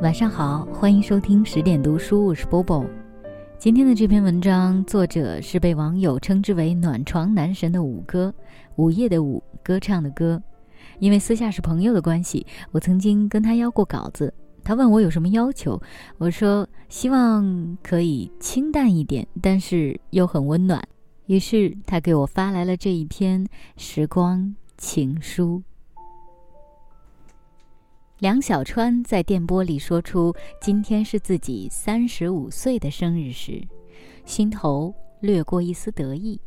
晚上好，欢迎收听十点读书，我是 Bobo。今天的这篇文章，作者是被网友称之为“暖床男神”的五哥，午夜的午，歌唱的歌。因为私下是朋友的关系，我曾经跟他要过稿子，他问我有什么要求，我说希望可以清淡一点，但是又很温暖。于是他给我发来了这一篇时光情书。梁小川在电波里说出今天是自己三十五岁的生日时，心头掠过一丝得意。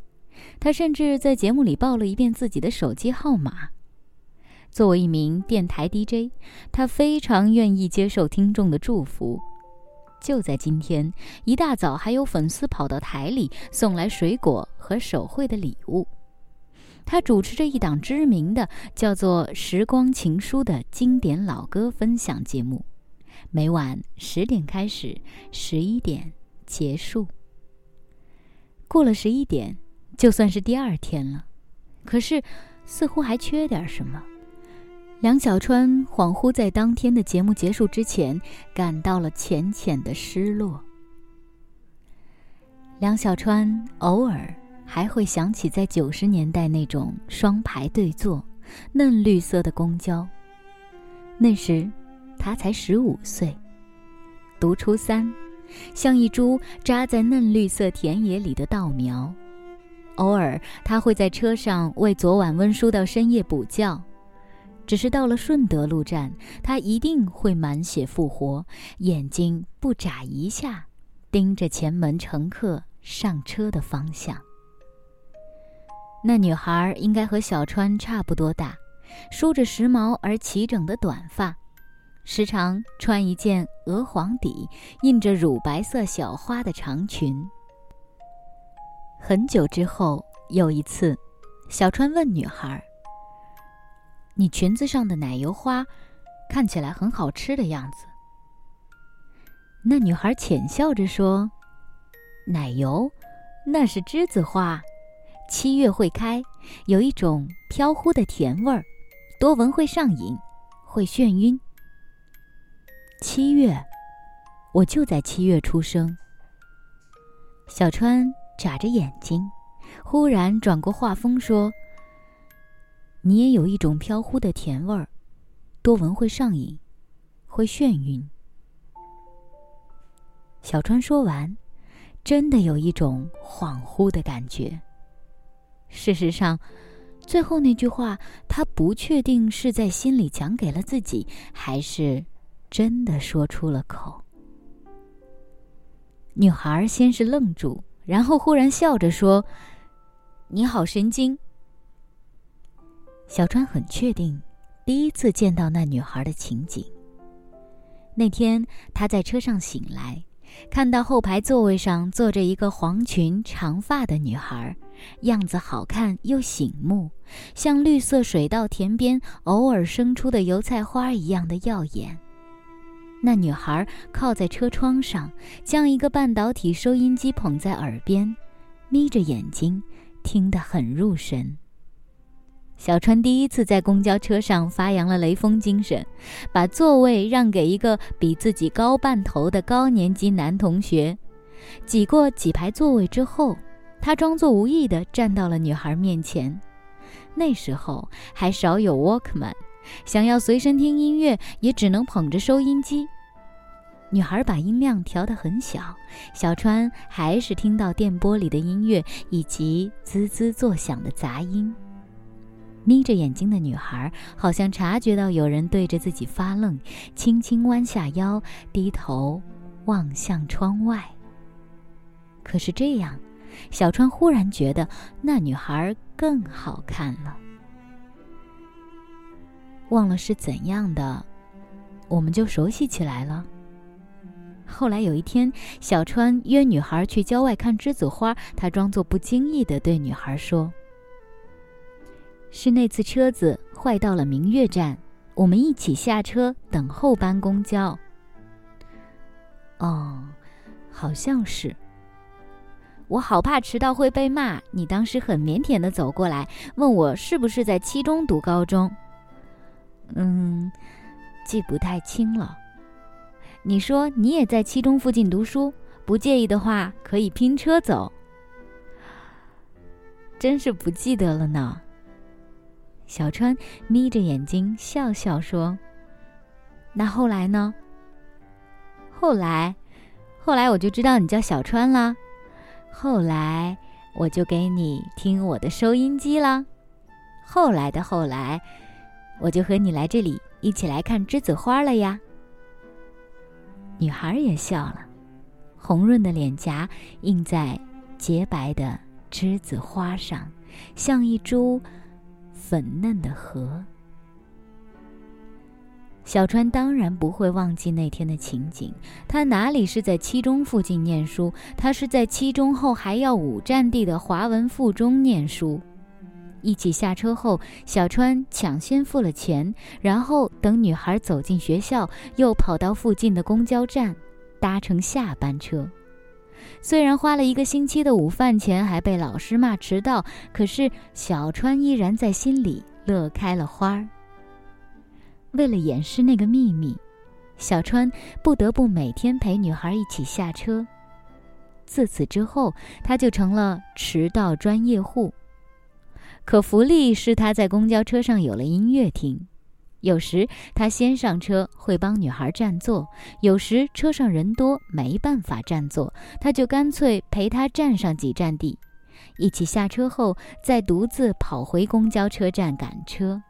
他甚至在节目里报了一遍自己的手机号码。作为一名电台 DJ，他非常愿意接受听众的祝福。就在今天一大早，还有粉丝跑到台里送来水果和手绘的礼物。他主持着一档知名的叫做《时光情书》的经典老歌分享节目，每晚十点开始，十一点结束。过了十一点，就算是第二天了，可是似乎还缺点什么。梁小川恍惚在当天的节目结束之前，感到了浅浅的失落。梁小川偶尔。还会想起在九十年代那种双排对坐、嫩绿色的公交。那时，他才十五岁，读初三，像一株扎在嫩绿色田野里的稻苗。偶尔，他会在车上为昨晚温书到深夜补觉。只是到了顺德路站，他一定会满血复活，眼睛不眨一下，盯着前门乘客上车的方向。那女孩应该和小川差不多大，梳着时髦而齐整的短发，时常穿一件鹅黄底、印着乳白色小花的长裙。很久之后，有一次，小川问女孩：“你裙子上的奶油花，看起来很好吃的样子。”那女孩浅笑着说：“奶油，那是栀子花。”七月会开，有一种飘忽的甜味儿，多闻会上瘾，会眩晕。七月，我就在七月出生。小川眨着眼睛，忽然转过话锋说：“你也有一种飘忽的甜味儿，多闻会上瘾，会眩晕。”小川说完，真的有一种恍惚的感觉。事实上，最后那句话，他不确定是在心里讲给了自己，还是真的说出了口。女孩先是愣住，然后忽然笑着说：“你好神经。”小川很确定，第一次见到那女孩的情景。那天他在车上醒来。看到后排座位上坐着一个黄裙长发的女孩，样子好看又醒目，像绿色水稻田边偶尔生出的油菜花一样的耀眼。那女孩靠在车窗上，将一个半导体收音机捧在耳边，眯着眼睛，听得很入神。小川第一次在公交车上发扬了雷锋精神，把座位让给一个比自己高半头的高年级男同学。挤过几排座位之后，他装作无意地站到了女孩面前。那时候还少有 Walkman，想要随身听音乐也只能捧着收音机。女孩把音量调得很小，小川还是听到电波里的音乐以及滋滋作响的杂音。眯着眼睛的女孩好像察觉到有人对着自己发愣，轻轻弯下腰，低头望向窗外。可是这样，小川忽然觉得那女孩更好看了。忘了是怎样的，我们就熟悉起来了。后来有一天，小川约女孩去郊外看栀子花，他装作不经意的对女孩说。是那次车子坏到了明月站，我们一起下车等候班公交。哦，好像是。我好怕迟到会被骂。你当时很腼腆的走过来，问我是不是在七中读高中。嗯，记不太清了。你说你也在七中附近读书，不介意的话可以拼车走。”真是不记得了呢。小川眯着眼睛笑笑说：“那后来呢？后来，后来我就知道你叫小川啦。后来我就给你听我的收音机啦。后来的后来，我就和你来这里一起来看栀子花了呀。”女孩也笑了，红润的脸颊映在洁白的。栀子花上，像一株粉嫩的河。小川当然不会忘记那天的情景。他哪里是在七中附近念书？他是在七中后还要五站地的华文附中念书。一起下车后，小川抢先付了钱，然后等女孩走进学校，又跑到附近的公交站，搭乘下班车。虽然花了一个星期的午饭钱，还被老师骂迟到，可是小川依然在心里乐开了花儿。为了掩饰那个秘密，小川不得不每天陪女孩一起下车。自此之后，他就成了迟到专业户。可福利是他在公交车上有了音乐听。有时他先上车会帮女孩占座，有时车上人多没办法占座，他就干脆陪她站上几站地，一起下车后再独自跑回公交车站赶车，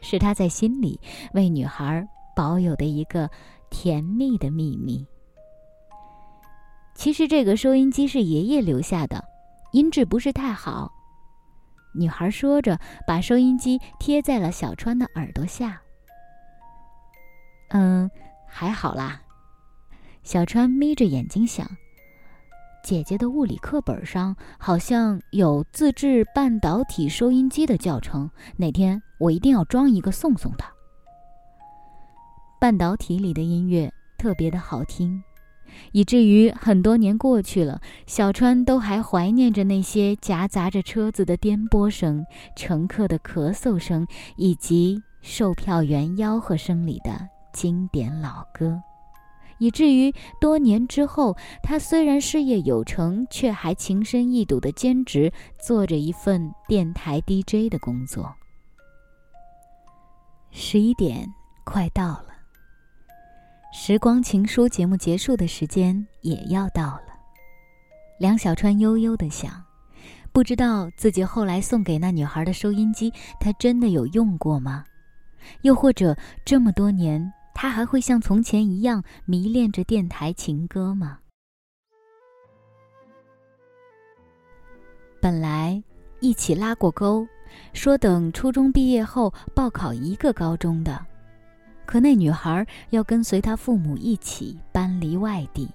是他在心里为女孩保有的一个甜蜜的秘密。其实这个收音机是爷爷留下的，音质不是太好。女孩说着，把收音机贴在了小川的耳朵下。嗯，还好啦。小川眯着眼睛想：姐姐的物理课本上好像有自制半导体收音机的教程，哪天我一定要装一个送送她。半导体里的音乐特别的好听。以至于很多年过去了，小川都还怀念着那些夹杂着车子的颠簸声、乘客的咳嗽声以及售票员吆喝声里的经典老歌。以至于多年之后，他虽然事业有成，却还情深意笃的兼职做着一份电台 DJ 的工作。十一点快到了。时光情书节目结束的时间也要到了，梁小川悠悠的想，不知道自己后来送给那女孩的收音机，她真的有用过吗？又或者这么多年，她还会像从前一样迷恋着电台情歌吗？本来一起拉过钩，说等初中毕业后报考一个高中的。可那女孩要跟随她父母一起搬离外地。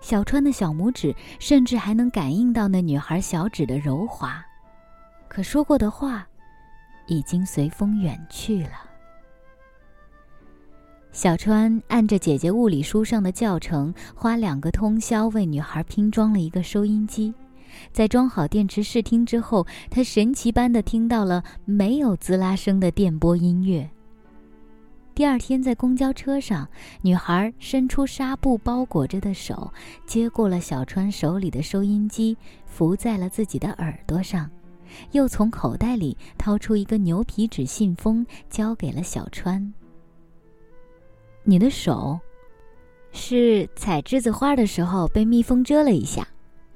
小川的小拇指甚至还能感应到那女孩小指的柔滑，可说过的话，已经随风远去了。小川按着姐姐物理书上的教程，花两个通宵为女孩拼装了一个收音机。在装好电池试听之后，他神奇般的听到了没有滋啦声的电波音乐。第二天，在公交车上，女孩伸出纱布包裹着的手，接过了小川手里的收音机，扶在了自己的耳朵上，又从口袋里掏出一个牛皮纸信封，交给了小川。你的手，是采栀子花的时候被蜜蜂蛰了一下，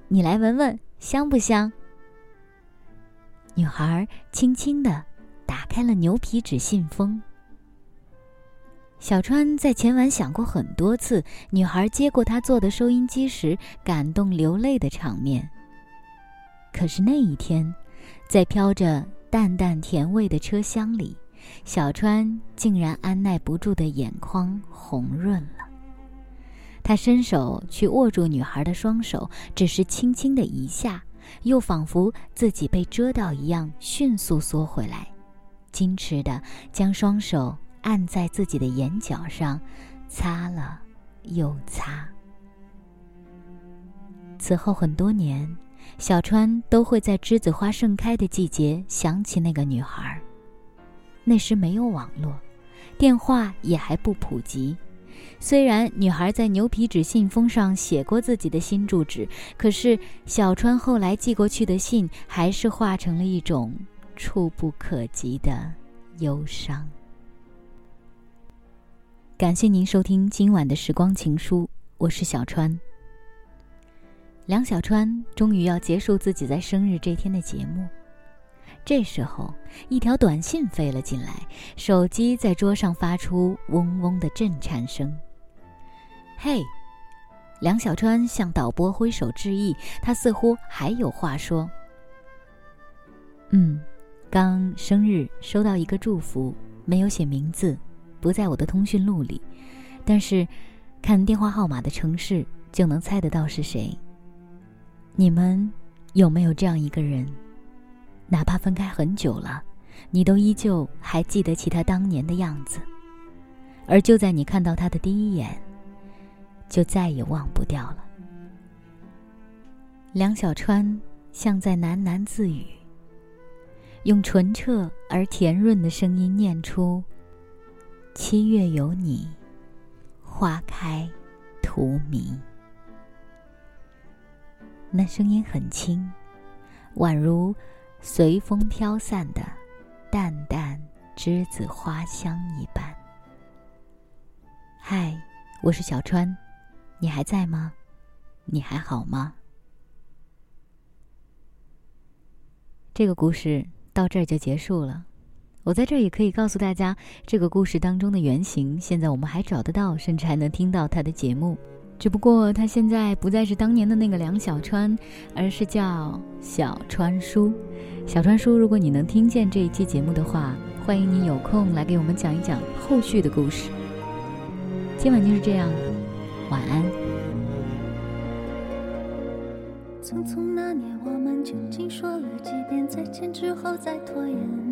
你来闻闻，香不香？女孩轻轻地打开了牛皮纸信封。小川在前晚想过很多次，女孩接过他做的收音机时感动流泪的场面。可是那一天，在飘着淡淡甜味的车厢里，小川竟然按耐不住的眼眶红润了。他伸手去握住女孩的双手，只是轻轻的一下，又仿佛自己被遮到一样，迅速缩回来，矜持的将双手。按在自己的眼角上，擦了又擦。此后很多年，小川都会在栀子花盛开的季节想起那个女孩。那时没有网络，电话也还不普及，虽然女孩在牛皮纸信封上写过自己的新住址，可是小川后来寄过去的信还是化成了一种触不可及的忧伤。感谢您收听今晚的时光情书，我是小川。梁小川终于要结束自己在生日这天的节目，这时候一条短信飞了进来，手机在桌上发出嗡嗡的震颤声。嘿，梁小川向导播挥手致意，他似乎还有话说。嗯，刚生日收到一个祝福，没有写名字，不在我的通讯录里，但是看电话号码的城市就能猜得到是谁。你们有没有这样一个人，哪怕分开很久了，你都依旧还记得起他当年的样子，而就在你看到他的第一眼。就再也忘不掉了。梁小川像在喃喃自语，用纯澈而甜润的声音念出：“七月有你，花开荼蘼。”那声音很轻，宛如随风飘散的淡淡栀子花香一般。嗨，我是小川。你还在吗？你还好吗？这个故事到这儿就结束了。我在这也可以告诉大家，这个故事当中的原型，现在我们还找得到，甚至还能听到他的节目。只不过他现在不再是当年的那个梁小川，而是叫小川叔。小川叔，如果你能听见这一期节目的话，欢迎你有空来给我们讲一讲后续的故事。今晚就是这样。晚安。匆匆那年，我们究竟说了几遍再见之后再拖延？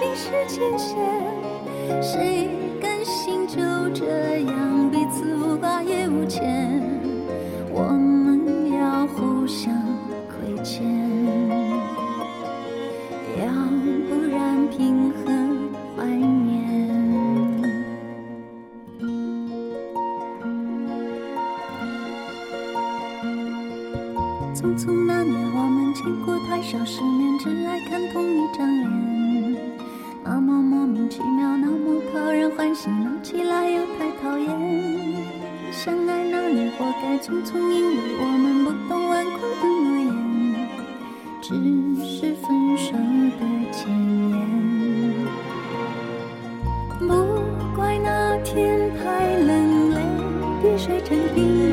冰释前嫌。谁甘心就这样彼此无挂也无牵？莫名其妙，那么讨人欢喜，闹起来又太讨厌。相爱那年，活该匆匆，因为我们不懂顽固的诺言，只是分手的前言。不怪那天太冷，泪滴水成冰。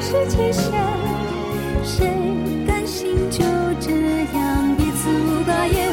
是期限谁甘心就这样彼此无挂也